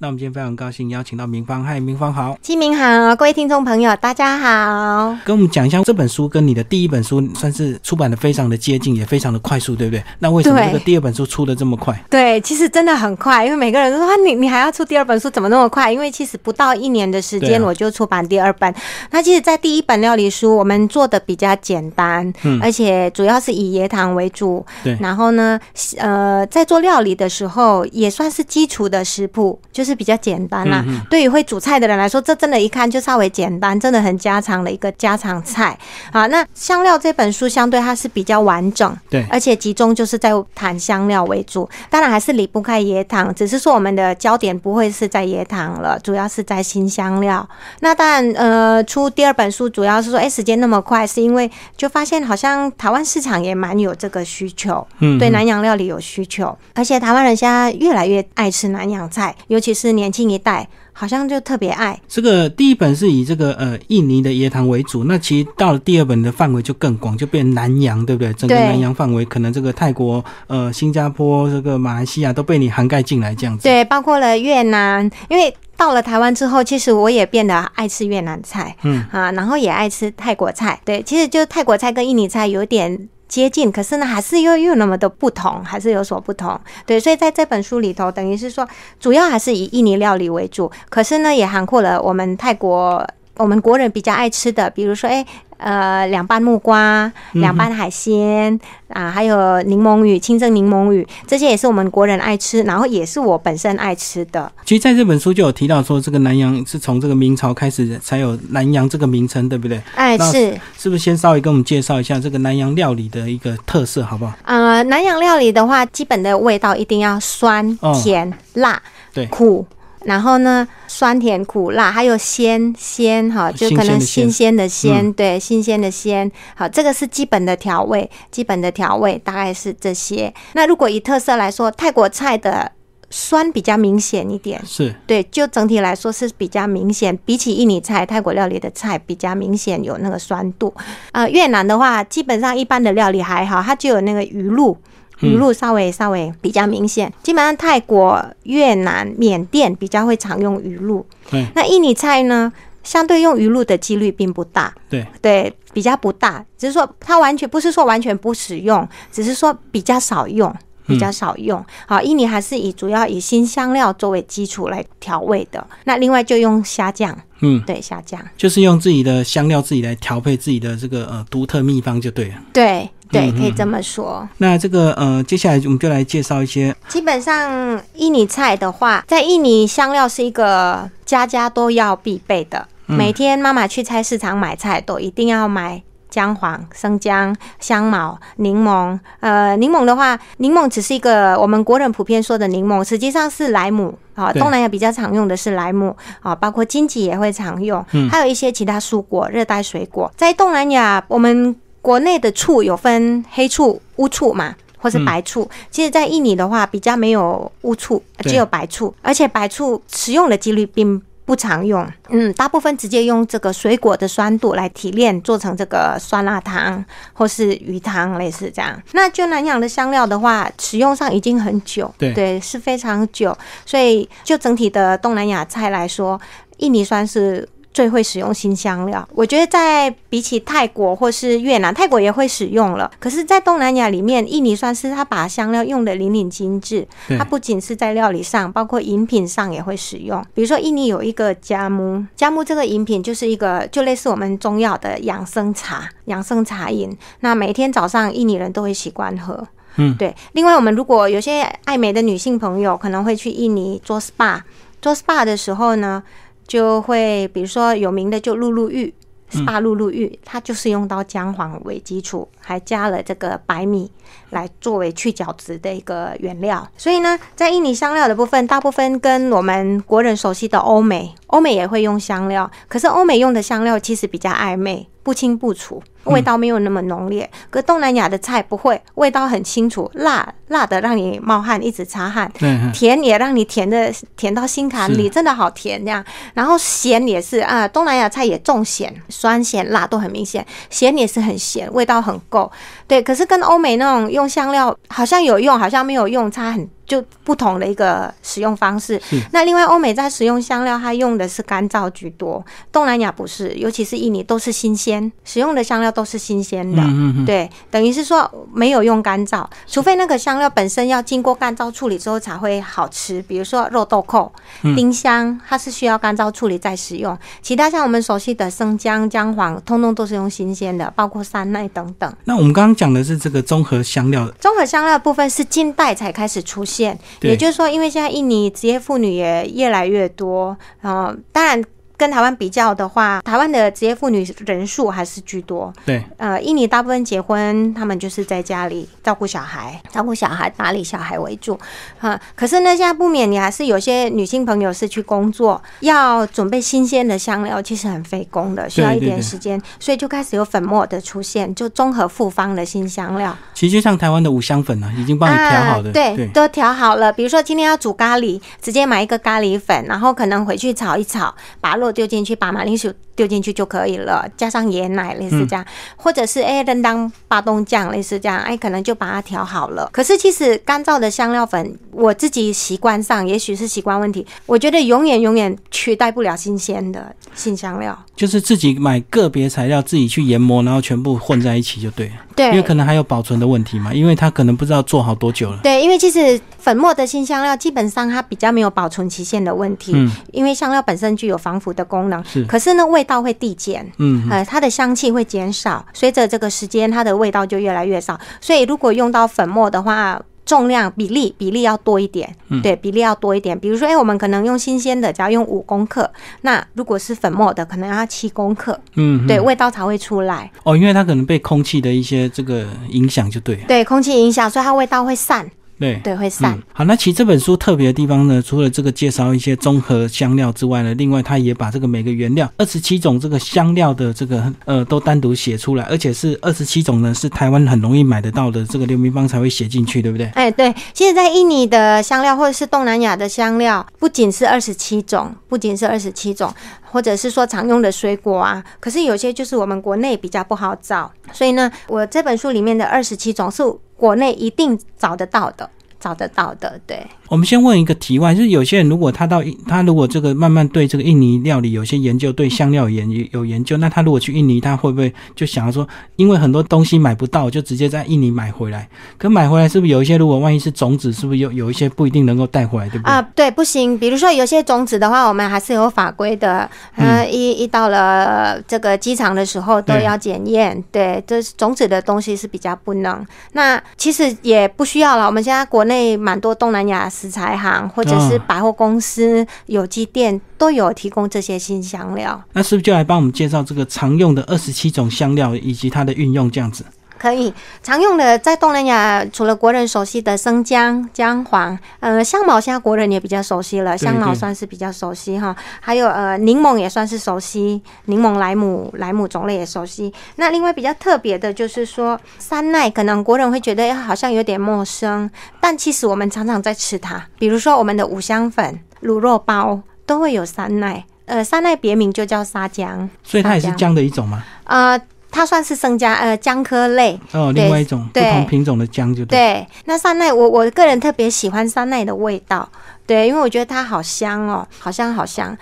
那我们今天非常高兴邀请到明芳，嗨，明芳好，清明好，各位听众朋友，大家好。跟我们讲一下这本书跟你的第一本书算是出版的非常的接近，也非常的快速，对不对？那为什么对这个第二本书出的这么快？对，其实真的很快，因为每个人都说啊，你你还要出第二本书，怎么那么快？因为其实不到一年的时间，我就出版第二本。那其实，在第一本料理书，我们做的比较简单，嗯而且主要是以椰糖为主。对然后呢，呃，在做料理的时候，也算是基础的食谱，就是比较简单啦。嗯对于会煮菜的人来说，这真的一看就稍微简单，真的很家常的一个家常菜啊。那香料这本书相对它是比较完整，对而且集中就是在谈香料为主，当然还是离不开椰糖，只是说我们的焦点不会是在椰糖了，主要是在新香料。那当然，呃，出第二本书主要是说，哎，时间那么快，是因为就发现好像台湾市场也蛮有这个需求，嗯对南洋料理有需求，而且台湾人现在越来越爱吃南洋菜，尤其是年轻一代，好像就特别爱。这个第一本是以这个呃印尼的椰糖为主，那其实到了第二本的范围就更广，就变南洋，对不对？整个南洋范围可能这个泰国、呃新加坡、这个马来西亚都被你涵盖进来，这样子。对，包括了越南，因为到了台湾之后，其实我也变得爱吃越南菜，嗯啊，然后也爱吃泰国菜。对，其实就泰国菜跟印尼菜有点。接近，可是呢，还是又又有那么的不同，还是有所不同。对，所以在这本书里头，等于是说，主要还是以印尼料理为主，可是呢，也涵括了我们泰国。我们国人比较爱吃的，比如说，哎，呃，凉拌木瓜、凉拌海鲜、啊，还有柠檬鱼、清蒸柠檬鱼，这些也是我们国人爱吃，然后也是我本身爱吃的。其实在这本书就有提到说，这个南洋是从这个明朝开始才有南洋这个名称，对不对？哎，是，是不是先稍微跟我们介绍一下这个南洋料理的一个特色，好不好？呃，南洋料理的话，基本的味道一定要酸、哦甜、辣、对苦。然后呢，酸甜苦辣，还有鲜鲜哈，就可能新新鲜的鲜，嗯对，新鲜的鲜。好，这个是基本的调味，基本的调味大概是这些。那如果以特色来说，泰国菜的酸比较明显一点，是对，就整体来说是比较明显，比起印尼菜、泰国料理的菜比较明显有那个酸度。呃，越南的话，基本上一般的料理还好，它就有那个鱼露。鱼露稍微稍微比较明显，基本上泰国、越南、缅甸比较会常用鱼露。对。那印尼菜呢，相对用鱼露的几率并不大。对，对，比较不大，只是说它完全不是说完全不使用，只是说比较少用，比较少用。好，印尼还是以主要以新香料作为基础来调味的。那另外就用虾酱，嗯，对，虾酱，就是用自己的香料自己来调配自己的这个呃独特秘方就对了。对对，嗯可以这么说。那这个呃，接下来我们就来介绍一些基本上印尼菜的话，在印尼香料是一个家家都要必备的。嗯每天妈妈去菜市场买菜，都一定要买姜黄、生姜、香茅、柠檬。呃，柠檬的话，柠檬只是一个我们国人普遍说的柠檬，实际上是莱姆。啊，对东南亚比较常用的是莱姆啊，包括荆棘也会常用，嗯还有一些其他蔬果、热带水果。在东南亚，我们国内的醋有分黑醋、乌醋嘛，或是白醋。其实，在印尼的话，比较没有乌醋，只有白醋，而且白醋使用的几率并不常用。嗯，大部分直接用这个水果的酸度来提炼，做成这个酸辣汤或是鱼汤，类似这样。那就南洋的香料的话，使用上已经很久，对是非常久。所以，就整体的东南亚菜来说，印尼酸是。最会使用新香料，我觉得在比起泰国或是越南，泰国也会使用了。可是，在东南亚里面，印尼算是它把香料用的淋漓尽致。它不仅是在料理上，包括饮品上也会使用。比如说，印尼有一个加木，加木这个饮品就是一个就类似我们中药的养生茶、养生茶饮。那每天早上印尼人都会习惯喝。嗯，对。另外，我们如果有些爱美的女性朋友可能会去印尼做 SPA，做 SPA 的时候呢，就会比如说有名的就露露浴。SPA 露露浴，它就是用到姜黄为基础，还加了这个白米来作为去角质的一个原料。所以呢，在印尼香料的部分，大部分跟我们国人熟悉的欧美，欧美也会用香料，可是欧美用的香料其实比较暧昧，不清不楚。味道没有那么浓烈。可东南亚的菜不会，味道很清楚，辣辣的让你冒汗，一直擦汗。甜也让你甜的甜到心坎里，真的好甜这样。然后咸也是啊，东南亚菜也重咸，酸咸辣都很明显，咸也是很咸，味道很够。对，可是跟欧美那种用香料好像有用，好像没有用，差很就不同的一个使用方式是。那另外，欧美在使用香料，它用的是干燥居多，东南亚不是，尤其是印尼都是新鲜，使用的香料都是新鲜的。嗯嗯嗯，对，等于是说没有用干燥，除非那个香料本身要经过干燥处理之后才会好吃。比如说肉豆蔻、嗯丁香，它是需要干燥处理再使用。其他像我们熟悉的生姜、姜黄，通通都是用新鲜的，包括山奈等等。那我们刚刚讲的是这个综合香料，综合香料的部分是近代才开始出现，对。也就是说，因为现在印尼职业妇女也越来越多，然后，当然跟台湾比较的话，台湾的职业妇女人数还是居多。对，呃，印尼大部分结婚，他们就是在家里照顾小孩，照顾小孩、打理小孩为主。啊、可是呢，现在不免你还是有些女性朋友是去工作，要准备新鲜的香料，其实很费工的，需要一点时间，所以就开始有粉末的出现，就综合复方的新香料。其实就像台湾的五香粉啊，已经帮你调好的，啊，对，对，都调好了。比如说今天要煮咖喱，直接买一个咖喱粉，然后可能回去炒一炒，把肉丢进去，把马铃薯丢进去就可以了，加上椰奶类似这样，或者是哎扔当巴东酱类似这样，哎可能就把它调好了。可是其实干燥的香料粉，我自己习惯上，也许是习惯问题，我觉得永远永远取代不了新鲜的新香料。就是自己买个别材料，自己去研磨，然后全部混在一起就对了。对，因为可能还有保存的问题嘛，因为它可能不知道做好多久了。对，因为其实粉末的新香料基本上它比较没有保存期限的问题，嗯因为香料本身具有防腐的功能。是可是呢，味道会递减。嗯，呃，它的香气会减少，随着这个时间，它的味道就越来越少。所以，如果用到粉末的话，重量比例比例要多一点，嗯对，比例要多一点。比如说，哎、我们可能用新鲜的，只要用五公克，那如果是粉末的，可能要七公克，嗯，对，嗯味道才会出来。哦，因为它可能被空气的一些这个影响就对了。对，空气影响，所以它味道会散，对。对，会散。嗯，好，那其实这本书特别的地方呢，除了这个介绍一些综合香料之外呢，另外它也把这个每个原料二十七种这个香料的这个呃都单独写出来，而且是二十七种呢是台湾很容易买得到的，这个刘明芳才会写进去，对不对？哎，对，其实，在印尼的香料或者是东南亚的香料，不仅是二十七种，不仅是二十七种，或者是说常用的水果啊，可是有些就是我们国内比较不好找，所以呢，我这本书里面的二十七种是国内一定找得到的，找得到的，对。我们先问一个题外，就是有些人如果他到他如果这个慢慢对这个印尼料理有些研究，对香料研有研究，那他如果去印尼，他会不会就想要说，因为很多东西买不到，就直接在印尼买回来？可买回来是不是有一些，如果万一是种子，是不是有有一些不一定能够带回来，对不对？啊，对，不行。比如说有些种子的话，我们还是有法规的。呃，一一到了这个机场的时候都要检验。对，这是种子的东西是比较不能。那其实也不需要了。我们现在国内蛮多东南亚食材行或者是哦百货公司、有机店都有提供这些新香料。那是不是就来帮我们介绍这个常用的二十七种香料以及它的运用这样子？可以常用的，在东南亚除了国人熟悉的生姜、姜黄，呃，香茅现在国人也比较熟悉了，香茅算是比较熟悉哈。还有呃，柠檬也算是熟悉，柠檬莱姆莱姆种类也熟悉。那另外比较特别的就是说，山奈可能国人会觉得哎好像有点陌生，但其实我们常常在吃它，比如说我们的五香粉、卤肉包都会有山奈。呃，山奈别名就叫沙姜，所以它也是姜姜的一种吗？呃，它算是生姜呃姜科类。哦，另外一种不同品种的姜就对。对，那山奈我我个人特别喜欢山奈的味道，对，因为我觉得它好香哦，好香好香。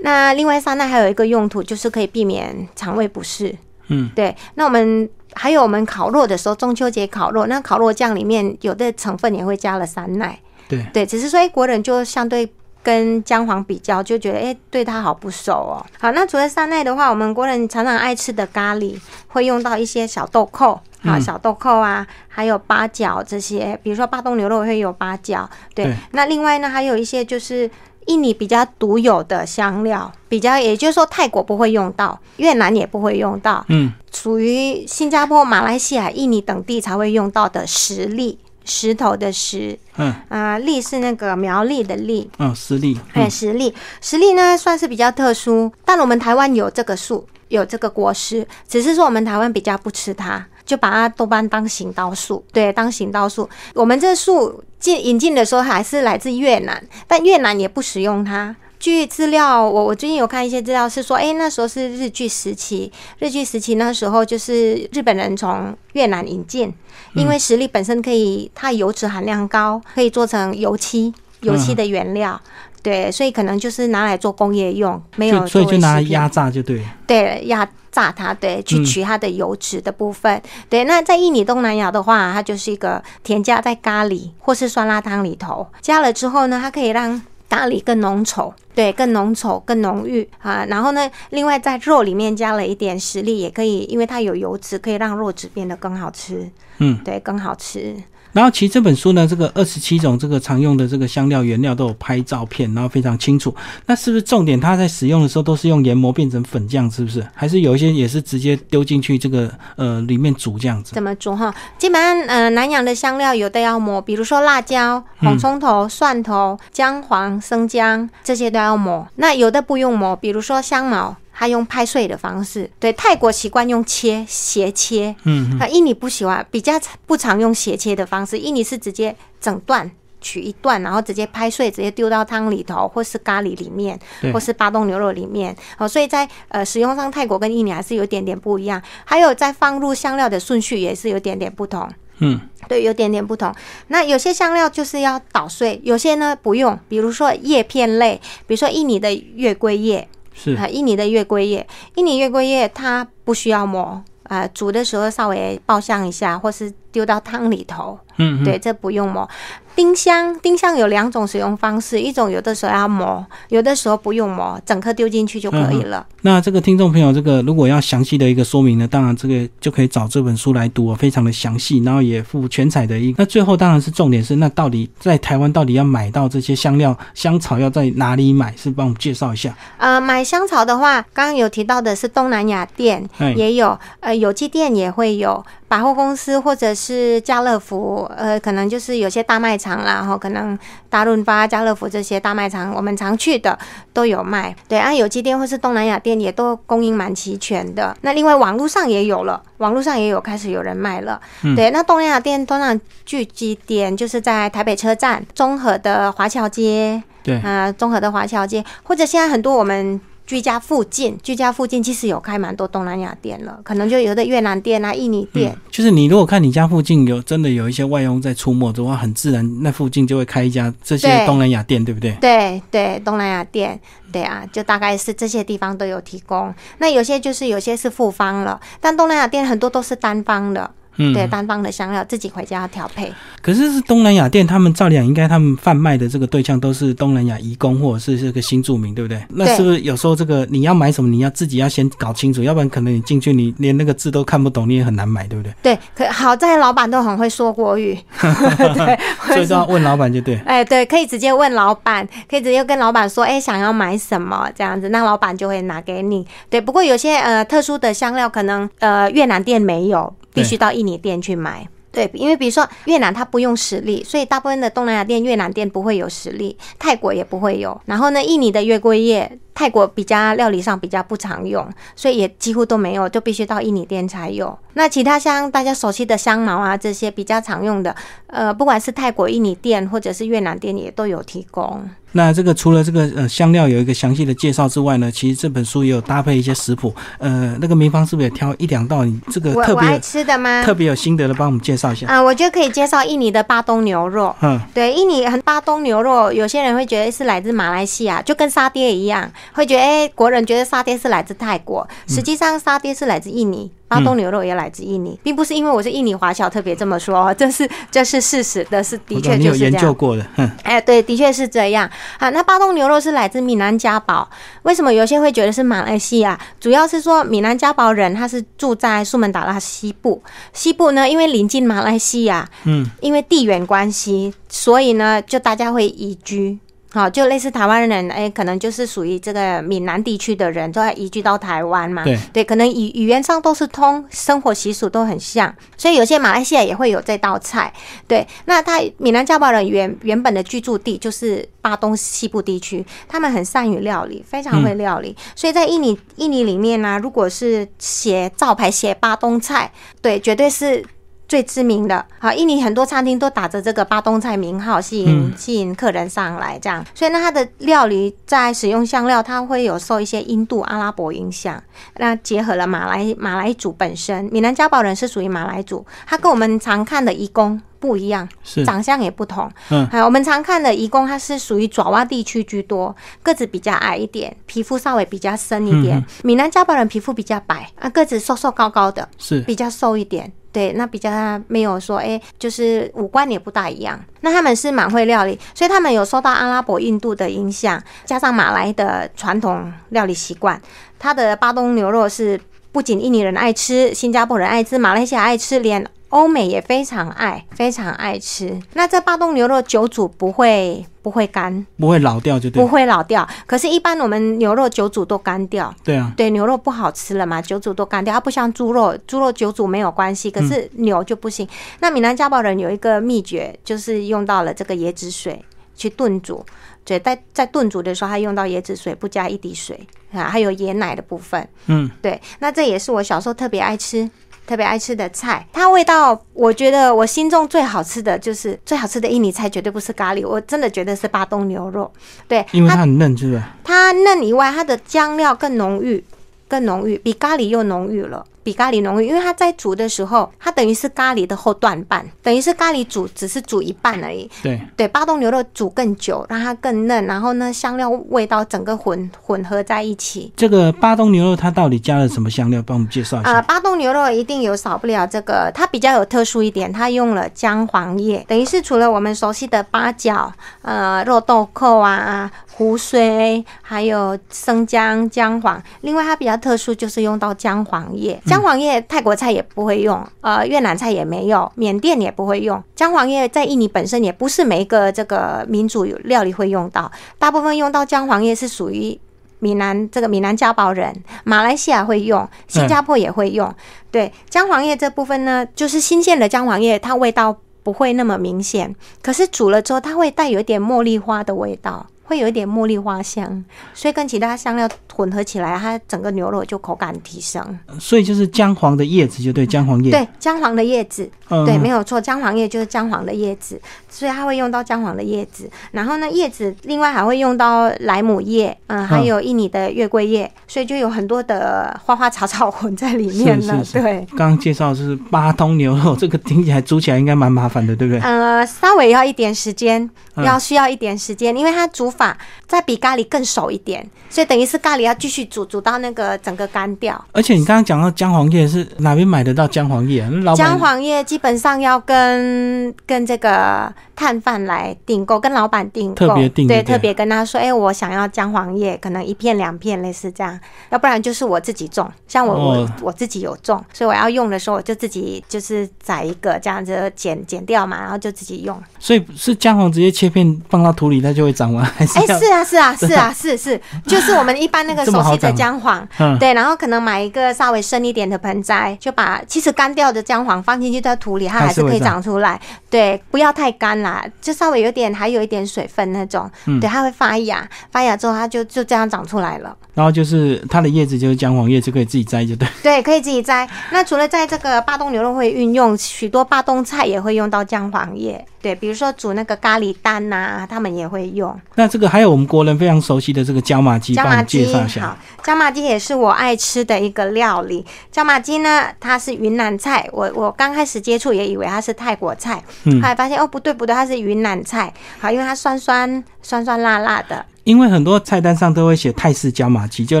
那另外山奈还有一个用途，就是可以避免肠胃不适。嗯，对。那我们还有我们烤肉的时候，中秋节烤肉，那烤肉酱里面有的成分也会加了山奈。对对，只是说，哎，国人就相对跟姜黄比较，就觉得哎，对它好不熟哦。好，那除了山奈的话，我们国人常常爱吃的咖喱会用到一些小豆蔻。啊，嗯小豆蔻啊，还有八角这些，比如说巴东牛肉会有八角，对。对那另外呢，还有一些就是印尼比较独有的香料，比较也就是说泰国不会用到，越南也不会用到，嗯，属于新加坡、马来西亚、印尼等地才会用到的石粒，石头的石，嗯啊、栗是那个苗栗的栗，嗯，石栗。哎，嗯实粒，实粒呢算是比较特殊，但我们台湾有这个树，有这个果实，只是说我们台湾比较不吃它，就把它多半当行道树，对，当行道树。我们这树进引进的时候还是来自越南，但越南也不使用它。据资料，我我最近有看一些资料是说，哎，那时候是日据时期，日据时期那时候就是日本人从越南引进，因为实力本身可以，它油脂含量高，可以做成油漆，油漆的原料。对，所以可能就是拿来做工业用，没有所以就拿来压榨就对。对，压榨它，对，去取它的油脂的部分。对，那在印尼东南亚的话，它就是一个添加在咖喱或是酸辣汤里头，加了之后呢，它可以让咖喱更浓稠，对，更浓稠、更浓郁啊。然后呢，另外在肉里面加了一点实力，也可以，因为它有油脂，可以让肉质变得更好吃。嗯，对，更好吃。然后其实这本书呢，这个二十七种这个常用的这个香料原料都有拍照片，然后非常清楚。那是不是重点？它在使用的时候都是用研磨变成粉酱，是不是？还是有一些也是直接丢进去这个呃里面煮这样子？怎么煮哈？基本上呃南洋的香料有的要磨，比如说辣椒、红葱头、蒜头、姜黄、生姜这些都要磨。那有的不用磨，比如说香茅。他用拍碎的方式，对泰国习惯用切斜切，嗯，那印尼不喜欢，比较不常用斜切的方式。印尼是直接整段取一段，然后直接拍碎，直接丢到汤里头，或是咖喱里面，或是巴东牛肉里面。哦，所以在呃使用上，泰国跟印尼还是有点点不一样。还有在放入香料的顺序也是有点点不同，嗯，对，有点点不同。那有些香料就是要捣碎，有些呢不用，比如说叶片类，比如说印尼的月桂叶。是。啊，印尼的月桂叶，印尼月桂叶它不需要磨，啊，煮的时候稍微爆香一下，或是丢到汤里头。嗯，对，这不用磨。丁香，丁香有两种使用方式，一种有的时候要磨，有的时候不用磨，整颗丢进去就可以了。那这个听众朋友，这个如果要详细的一个说明呢，当然这个就可以找这本书来读，非常的详细，然后也附全彩的一。那最后当然是重点是，那到底在台湾到底要买到这些香料香草要在哪里买？是帮我们介绍一下。呃，买香草的话，刚刚有提到的是东南亚店也有，呃，有机店也会有。百货公司或者是家乐福，呃，可能就是有些大卖场啦，然后可能大润发、家乐福这些大卖场，我们常去的都有卖。对，啊，有机店或是东南亚店也都供应蛮齐全的。那另外网络上也有了，网络上也有开始有人卖了。对，那东南亚店通常聚集点就是在台北车站、综合的华侨街，对，啊，综合的华侨街，或者现在很多我们。居家附近，居家附近其实有开蛮多东南亚店了，可能就有的越南店啊、印尼店。就是你如果看你家附近有真的有一些外佣在出没的话，很自然那附近就会开一家这些东南亚店，对不对？对对，东南亚店，对啊，就大概是这些地方都有提供。那有些就是有些是复方了，但东南亚店很多都是单方的。嗯，对，单方的香料自己回家调配。可是是东南亚店，他们照理讲应该他们贩卖的这个对象都是东南亚移工或者是这个新住民，对不对？那是不是有时候这个你要买什么，你要自己要先搞清楚，要不然可能你进去你连那个字都看不懂，你也很难买，对不对？对，可好在老板都很会说国语，对，所以都要问老板就对。哎，对，可以直接问老板，可以直接跟老板说，哎，想要买什么这样子，那老板就会拿给你。对，不过有些呃特殊的香料，可能呃越南店没有。必须到印尼店去买，对，因为比如说越南它不用实力，所以大部分的东南亚店越南店不会有实力，泰国也不会有。然后呢，印尼的月桂叶，泰国比较料理上比较不常用，所以也几乎都没有，就必须到印尼店才有。那其他像大家熟悉的香茅啊这些比较常用的，呃，不管是泰国、印尼店或者是越南店也都有提供。那这个除了这个呃香料有一个详细的介绍之外呢，其实这本书也有搭配一些食谱。呃，那个明芳是不是也挑一两道你这个特别爱吃的吗？特别有心得的，帮我们介绍一下。啊，我觉得可以介绍印尼的巴东牛肉。嗯，对，印尼很巴东牛肉，有些人会觉得是来自马来西亚，就跟沙爹一样，会觉得哎，国人觉得沙爹是来自泰国，实际上沙爹是来自印尼。巴东牛肉也来自印尼，并不是因为我是印尼华侨特别这么说，这是这是事实的，是的确就是这样。研究过的，哎，对，的确是这样啊。那巴东牛肉是来自闽南嘉堡，为什么有些会觉得是马来西亚？主要是说闽南嘉堡人他是住在苏门答腊西部，西部呢因为临近马来西亚，嗯，因为地缘关系，所以呢就大家会移居。好，就类似台湾人，哎，可能就是属于这个闽南地区的人，都要移居到台湾嘛。对，对，可能语语言上都是通，生活习俗都很像，所以有些马来西亚也会有这道菜。对，那他闽南加堡人原原本的居住地就是巴东西部地区，他们很善于料理，非常会料理，所以在印尼印尼里面呢，如果是写招牌写巴东菜，对，绝对是。最知名的。好，印尼很多餐厅都打着这个巴东菜名号，吸引嗯吸引客人上来这样。所以呢，它的料理在使用香料，它会有受一些印度、阿拉伯影响。那结合了马来马来族本身，闽南家宝人是属于马来族，它跟我们常看的移工不一样，是长相也不同。嗯还有我们常看的移工，它是属于爪哇地区居多，个子比较矮一点，皮肤稍微比较深一点。闽南家宝人皮肤比较白啊，个子瘦瘦高高的，是比较瘦一点。对，那比较没有说，哎、就是五官也不大一样。那他们是蛮会料理，所以他们有受到阿拉伯、印度的影响，加上马来的传统料理习惯。他的巴东牛肉是不仅印尼人爱吃，新加坡人爱吃，马来西亚爱吃，连欧美也非常爱，非常爱吃。那这巴东牛肉久煮不会不会干，不会老掉就对不。会老掉。可是，一般我们牛肉久煮都干掉。对啊，对，牛肉不好吃了嘛，久煮都干掉。它不像猪肉，猪肉久煮没有关系，可是牛就不行。那闽南家宝人有一个秘诀，就是用到了这个椰子水去炖煮。对，在在炖煮的时候，它用到椰子水，不加一滴水啊，还有椰奶的部分。嗯，对，那这也是我小时候特别爱吃。特别爱吃的菜，它味道，我觉得我心中最好吃的就是最好吃的印尼菜，绝对不是咖喱，我真的觉得是巴东牛肉。对，因为它很嫩，是不是？它嫩以外，它的酱料更浓郁，更浓郁，比咖喱又浓郁了，比咖喱浓郁。因为它在煮的时候，它等于是咖喱的后段半，等于是咖喱煮只是煮一半而已。对，对，巴东牛肉煮更久，让它更嫩，然后呢，香料味道整个混混合在一起。这个巴东牛肉它到底加了什么香料？帮我们介绍一下啊、下。巴东牛肉一定有少不了这个，它比较有特殊一点，它用了姜黄叶，等于是除了我们熟悉的八角、呃肉豆蔻啊、胡荽，还有生姜、姜黄，另外它比较特殊就是用到姜黄叶。姜黄叶泰国菜也不会用，呃越南菜也没有，缅甸也不会用。姜黄叶在印尼本身也不是每一个这个民族有料理会用到，大部分用到姜黄叶是属于。闽南这个闽南家宝人，马来西亚会用，新加坡也会用。对姜黄叶这部分呢，就是新鲜的姜黄叶，它味道不会那么明显，可是煮了之后，它会带有一点茉莉花的味道，会有一点茉莉花香，所以跟其他香料混合起来，它整个牛肉就口感提升。所以就是姜黄的叶子，就对，姜黄叶。对，姜黄的叶子，嗯，对，没有错，姜黄叶就是姜黄的叶子，所以它会用到姜黄的叶子。然后呢，叶子另外还会用到莱姆叶，嗯，还有印尼的月桂叶，所以就有很多的花花草草混在里面了。是是是对，刚刚介绍的是八通牛肉，这个听起来煮起来应该蛮麻烦的，对不对？呃，稍微要一点时间，嗯要需要一点时间，因为它煮法再比咖喱更熟一点，所以等于是咖喱要继续煮，煮到那个整个干掉。而且你刚刚讲到姜黄叶是哪边买得到姜黄叶啊？老板姜黄叶基本上要跟跟这个摊贩来订购，跟老板订购，特别订对，特别跟他说，哎、我想要姜黄叶，可能一片两片类似这样，要不然就是我自己种，像我、哦我我自己有种，所以我要用的时候我就自己就是宰一个这样子剪剪掉嘛，然后就自己用。所以是姜黄直接切片放到土里，它就会长吗？还是哎、要？是啊，是啊，是啊，是是，就是我们一般那个熟悉的姜黄，嗯，对，然后可能买一个稍微深一点的盆栽，就把其实干掉的姜黄放进去在土里，它还是可以长长出来。对，不要太干啦，就稍微有点还有一点水分那种，嗯对，它会发芽，发芽之后它就就这样长出来了。然后就是它的叶子就是姜黄叶，就可以自己摘，就对。对，可以自己摘。那除了在这个巴东牛肉会运用，许多巴东菜也会用到姜黄叶。对，比如说煮那个咖喱蛋呐、他们也会用。那这个还有我们国人非常熟悉的这个椒麻鸡，帮我们椒麻鸡介绍一下好。，椒麻鸡也是我爱吃的一个料理。椒麻鸡呢，它是云南菜，我我刚开始接触也以为它是泰国菜，嗯后来发现哦不对不对，它是云南菜。好，因为它酸酸酸酸辣辣的，因为很多菜单上都会写泰式椒麻鸡，就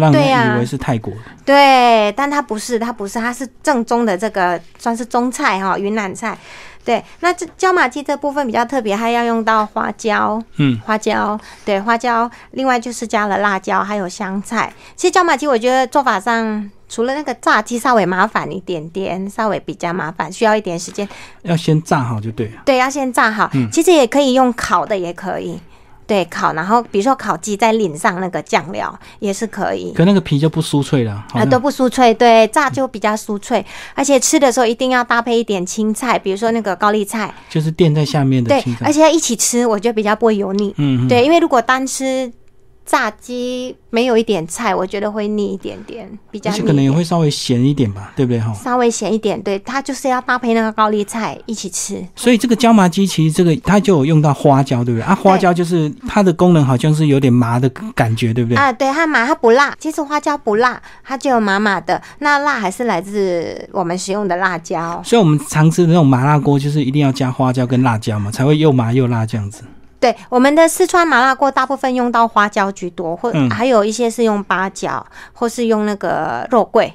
让人以为是泰国的。对，但它不是，它不是，它是正宗的这个算是中菜哈，云南菜。对，那这椒麻鸡这部分比较特别，它要用到花椒，嗯，花椒，对，花椒，另外就是加了辣椒，还有香菜。其实椒麻鸡我觉得做法上，除了那个炸鸡稍微麻烦一点点，稍微比较麻烦，需要一点时间。要先炸好就对了。对，要先炸好。嗯其实也可以用烤的，也可以。对，烤，然后比如说烤鸡再淋上那个酱料也是可以。可那个皮就不酥脆了，好啊，像都不酥脆，对，炸就比较酥脆，而且吃的时候一定要搭配一点青菜，比如说那个高丽菜，就是垫在下面的对青，菜而。且要一起吃，我觉得比较不会油腻。嗯，嗯，对，因为如果单吃炸鸡没有一点菜，我觉得会腻一点点，比较。而且可能也会稍微咸一点吧，对不对哈？稍微咸一点，对，它就是要搭配那个高丽菜一起吃。所以这个椒麻鸡其实这个它就有用到花椒，对不对？啊，花椒就是它的功能好像是有点麻的感觉，对不对？啊，对，它麻，它不辣。其实花椒不辣，它就有麻麻的。那辣还是来自我们使用的辣椒。所以我们常吃的那种麻辣锅，就是一定要加花椒跟辣椒嘛，才会又麻又辣这样子。对，我们的四川麻辣锅大部分用到花椒居多，或还有一些是用八角，或是用那个肉桂。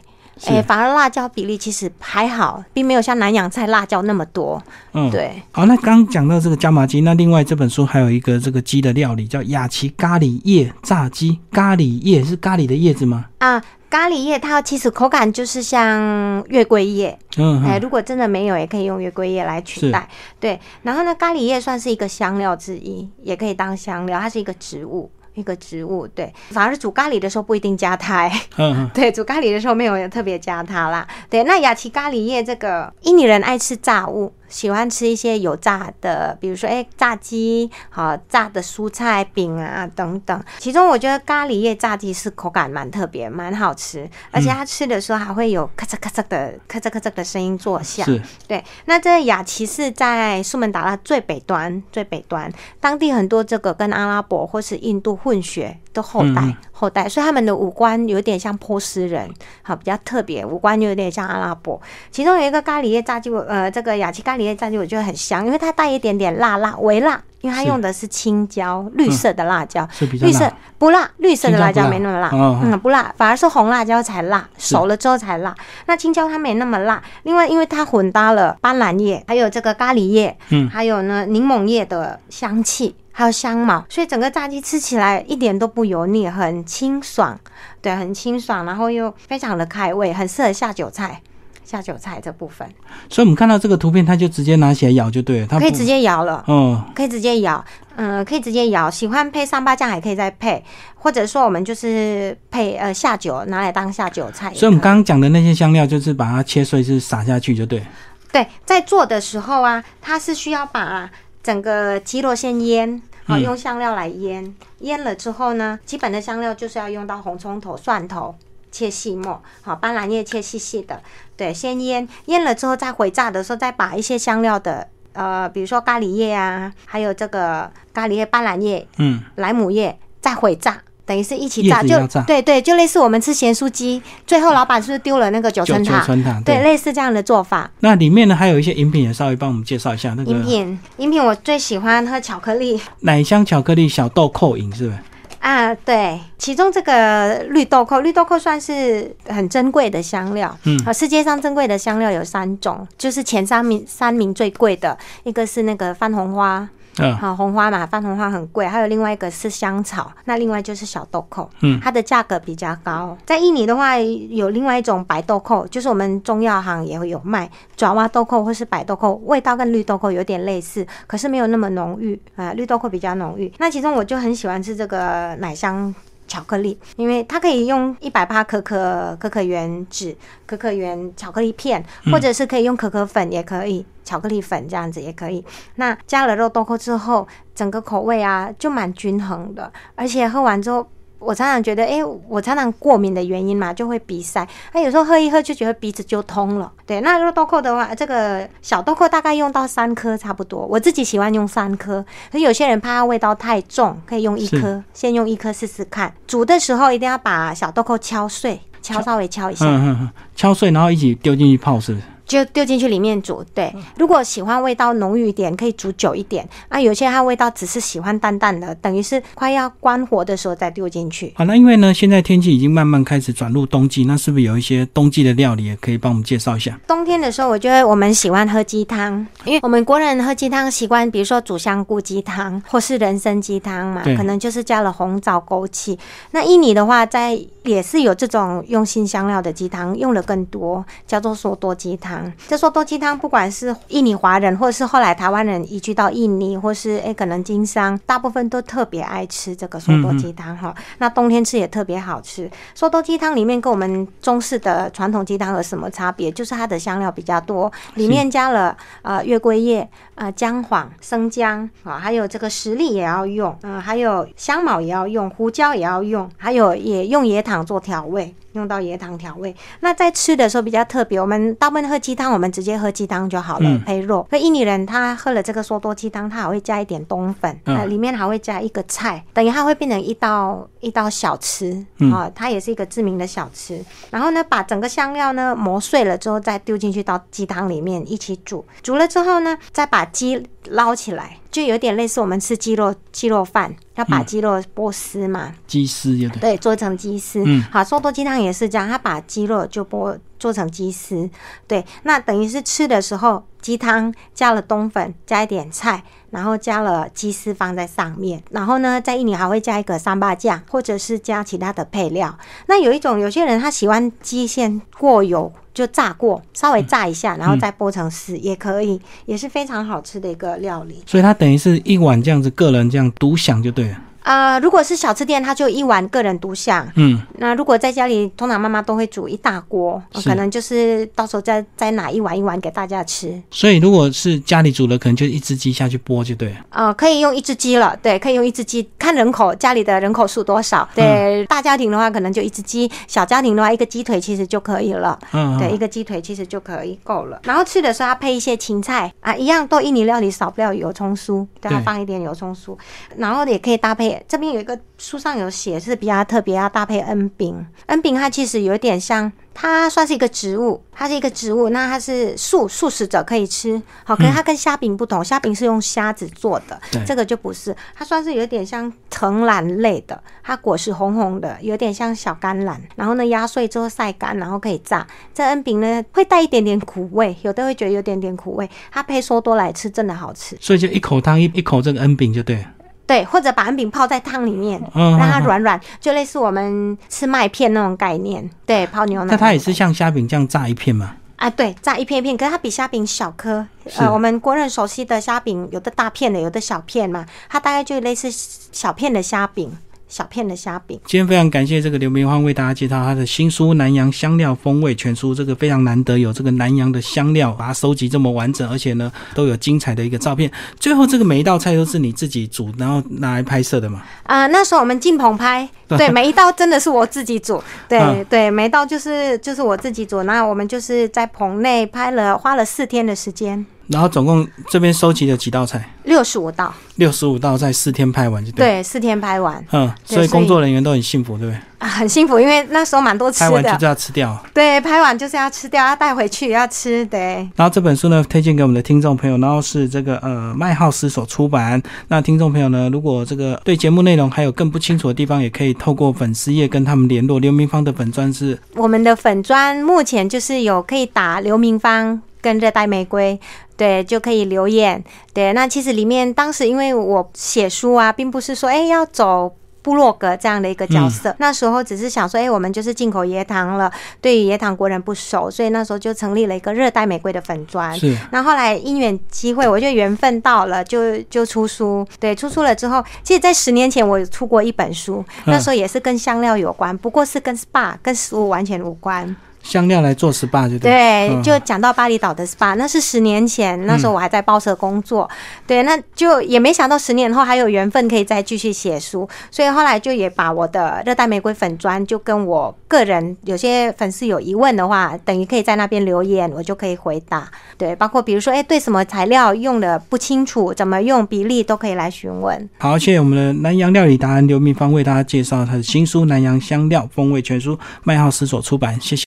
哎，反而辣椒比例其实还好，并没有像南洋菜辣椒那么多。嗯，对。好，那刚讲到这个椒麻鸡，那另外这本书还有一个这个鸡的料理，叫雅琪咖喱叶炸鸡。咖喱叶是咖喱的叶子吗？啊。咖喱叶它其实口感就是像月桂叶，嗯，哎，如果真的没有，也可以用月桂叶来取代。对，然后呢，咖喱叶算是一个香料之一，也可以当香料，它是一个植物。一个植物，对，反而煮咖喱的时候不一定加它，嗯，对，煮咖喱的时候没有特别加它啦，对，那雅琪咖喱叶这个印尼人爱吃炸物。喜欢吃一些有炸的，比如说哎炸鸡，好炸的蔬菜饼啊等等。其中我觉得咖喱叶炸鸡是口感蛮特别，蛮好吃，而且它吃的时候还会有咔嚓咔嚓的咔嚓咔嚓的声音作响。对。那这雅琪是在苏门答腊最北端，最北端，当地很多这个跟阿拉伯或是印度混血的后代。后代，所以他们的五官有点像波斯人，好比较特别，五官就有点像阿拉伯。其中有一个咖喱叶炸鸡，呃，这个雅琪咖喱叶炸鸡我觉得很香，因为它带一点点辣辣微辣，因为它用的是青椒，绿色的辣椒，绿色不辣，绿色的辣椒没那么辣，嗯，不辣，反而是红辣椒才辣，熟了之后才辣。那青椒它没那么辣，另外因为它混搭了斑斓叶，还有这个咖喱叶，嗯，还有呢柠檬叶的香气。还有香茅，所以整个炸鸡吃起来一点都不油腻，很清爽，对，很清爽，然后又非常的开胃，很适合下酒菜。下酒菜这部分，所以我们看到这个图片，它就直接拿起来咬就对了，它可以直接咬了，嗯，可以直接咬，嗯，可以直接咬。喜欢配上八酱，还可以再配，或者说我们就是配呃下酒，拿来当下酒菜。所以我们刚刚讲的那些香料，就是把它切碎，是撒下去就对。对，在做的时候啊，它是需要把。整个鸡肉先腌，好用香料来腌，腌了之后呢，基本的香料就是要用到红葱头、蒜头切细末，好斑斓叶切细细的，对，先腌，腌了之后再回炸的时候，再把一些香料的，呃，比如说咖喱叶啊，还有这个咖喱叶、斑斓叶、嗯，莱姆叶，再回炸。等于是一起炸，就对对，就类似我们吃咸酥鸡，最后老板是不是丢了那个九层塔？九层塔，对，类似这样的做法。那里面呢，还有一些饮品，也稍微帮我们介绍一下。那个饮品，饮品我最喜欢喝巧克力，奶香巧克力小豆蔻饮，是不是？啊，对，其中这个绿豆蔻，绿豆蔻算是很珍贵的香料。嗯，啊，世界上珍贵的香料有三种，就是前三名，三名最贵的一个是那个番红花。嗯，好，红花嘛，番红花很贵，还有另外一个是香草，那另外就是小豆蔻，嗯，它的价格比较高。在印尼的话，有另外一种白豆蔻，就是我们中药行也会有卖，爪哇豆蔻或是白豆蔻，味道跟绿豆蔻有点类似，可是没有那么浓郁啊，绿豆蔻比较浓郁。那其中我就很喜欢吃这个奶香。巧克力，因为它可以用一百八可可可可原脂、可可原巧克力片，或者是可以用可可粉，也可以巧克力粉这样子也可以。那加了肉豆蔻之后，整个口味啊就蛮均衡的，而且喝完之后。我常常觉得，哎，我常常过敏的原因嘛，就会鼻塞。那有时候喝一喝，就觉得鼻子就通了。对，那如果豆蔻的话，这个小豆蔻大概用到三颗差不多。我自己喜欢用三颗，可是有些人怕它味道太重，可以用一颗，先用一颗试试看。煮的时候一定要把小豆蔻敲碎，敲稍微敲一下，嗯嗯，敲碎然后一起丢进去泡，是不是？就丢进去里面煮，对。如果喜欢味道浓郁一点，可以煮久一点。啊，有些它味道只是喜欢淡淡的，等于是快要关火的时候再丢进去。好，那因为呢，现在天气已经慢慢开始转入冬季，那是不是有一些冬季的料理也可以帮我们介绍一下？冬天的时候，我觉得我们喜欢喝鸡汤，因为我们国人喝鸡汤习惯，比如说煮香菇鸡汤或是人参鸡汤嘛，可能就是加了红枣、枸杞。那印尼的话，在也是有这种用新香料的鸡汤，用的更多，叫做说多鸡汤。这说多鸡汤，不管是印尼华人，或者是后来台湾人移居到印尼，或是诶可能经商，大部分都特别爱吃这个说多鸡汤哈。那冬天吃也特别好吃。说多鸡汤里面跟我们中式的传统鸡汤有什么差别？就是它的香料比较多，里面加了呃月桂叶、啊、姜黄、生姜啊，还有这个石栗也要用，嗯、还有香茅也要用，胡椒也要用，还有也用椰糖做调味。用到椰糖调味，那在吃的时候比较特别。我们大部分喝鸡汤，我们直接喝鸡汤就好了，嗯配肉。那印尼人他喝了这个梭多鸡汤，他还会加一点冬粉，嗯呃，里面还会加一个菜，等于它会变成一道一道小吃嗯啊、它也是一个知名的小吃。然后呢，把整个香料呢磨碎了之后，再丢进去到鸡汤里面一起煮。煮了之后呢，再把鸡捞起来，就有点类似我们吃鸡肉鸡肉饭，要把鸡肉剥丝嘛，鸡丝有点，对，做成鸡丝。嗯好，瘦多鸡汤也是这样，他把鸡肉就剥做成鸡丝。对，那等于是吃的时候，鸡汤加了冬粉，加一点菜，然后加了鸡丝放在上面。然后呢，在印尼还会加一个三八酱，或者是加其他的配料。那有一种有些人他喜欢鸡线过油。就炸过，稍微炸一下，然后再剥成丝、也可以，也是非常好吃的一个料理。所以它等于是一碗这样子，个人这样独享就对了。啊、如果是小吃店，它就一碗个人独享。嗯，那如果在家里，通常妈妈都会煮一大锅，呃可能就是到时候再再拿一碗一碗给大家吃。所以如果是家里煮的，可能就一只鸡下去剥就对了。呃，可以用一只鸡了，对，可以用一只鸡，看人口，家里的人口数多少。对，大家庭的话可能就一只鸡，小家庭的话一个鸡腿其实就可以了。嗯，对，一嗯个鸡腿其实就可以够了。然后吃的时候要配一些芹菜啊，一样都印尼料理少不了油葱酥，对，要放一点油葱酥。然后也可以搭配，这边有一个书上有写是比较特别，要搭配恩饼。恩饼它其实有点像。它算是一个植物，它是一个植物，那它是素素食者可以吃，好，可是它跟虾饼不同，虾饼是用虾子做的对，这个就不是，它算是有点像藤兰类的，它果实红红的，有点像小甘蓝，然后呢压碎之后晒干，然后可以炸。这恩饼呢会带一点点苦味，有的会觉得有点点苦味，它配梭多来吃真的好吃。所以就一口汤一一口这个恩饼就对了。对，或者把安饼泡在汤里面，嗯，让它软软，就类似我们吃麦片那种概念。对，泡牛奶。那它也是像虾饼这样炸一片吗？啊，对，炸一片一片，可是它比虾饼小颗。呃，我们国人熟悉的虾饼，有的大片的，有的小片嘛，它大概就类似小片的虾饼，小片的虾饼。今天非常感谢这个刘明欢为大家介绍他的新书《南洋香料风味全书》，这个非常难得有这个南洋的香料，把它收集这么完整，而且呢都有精彩的一个照片。最后这个每一道菜都是你自己煮，然后拿来拍摄的嘛？啊、那时候我们进棚拍，对，每一道真的是我自己煮，对、嗯对，每一道就是就是我自己煮。那我们就是在棚内拍了，花了四天的时间，然后总共这边收集了几道菜，六十五道，六十五道菜，四天拍完就对。对，四天拍完，嗯，所以工作人员都很幸福，对不对？啊，很幸福，因为那时候蛮多吃的，拍完就是要吃掉。对，拍完就是要吃掉，要带回去要吃，对。然后这本书呢，推荐给我们的听众朋友，然后是这个呃麦浩斯所出版。那听众朋友呢，如果这个对节目内容还有更不清楚的地方，也可以透过粉丝页跟他们联络。刘明芳的粉砖是我们的粉砖目前就是有可以打刘明芳跟热带玫瑰，对，就可以留言。对，那其实里面当时因为我写书啊，并不是说哎要走。部落格这样的一个角色，那时候只是想说，哎、我们就是进口椰糖了，对于椰糖国人不熟，所以那时候就成立了一个热带玫瑰的粉砖。是那后来因缘机会，我觉得缘分到了，就就出书。对，出书了之后，其实，在十年前我出过一本书，那时候也是跟香料有关，不过是跟 SPA 跟食物完全无关。香料来做 SPA 就对。对，嗯就讲到巴厘岛的 SPA，那是十年前，那时候我还在报社工作。对，那就也没想到十年后还有缘分可以再继续写书，所以后来就也把我的热带玫瑰粉砖，就跟我个人有些粉丝有疑问的话，等于可以在那边留言，我就可以回答。对，包括比如说，哎，对什么材料用的不清楚，怎么用比例都可以来询问。好，谢谢我们的南洋料理达人刘明芳为大家介绍他的新书《南洋香料风味全书》，麦浩思所出版，谢谢。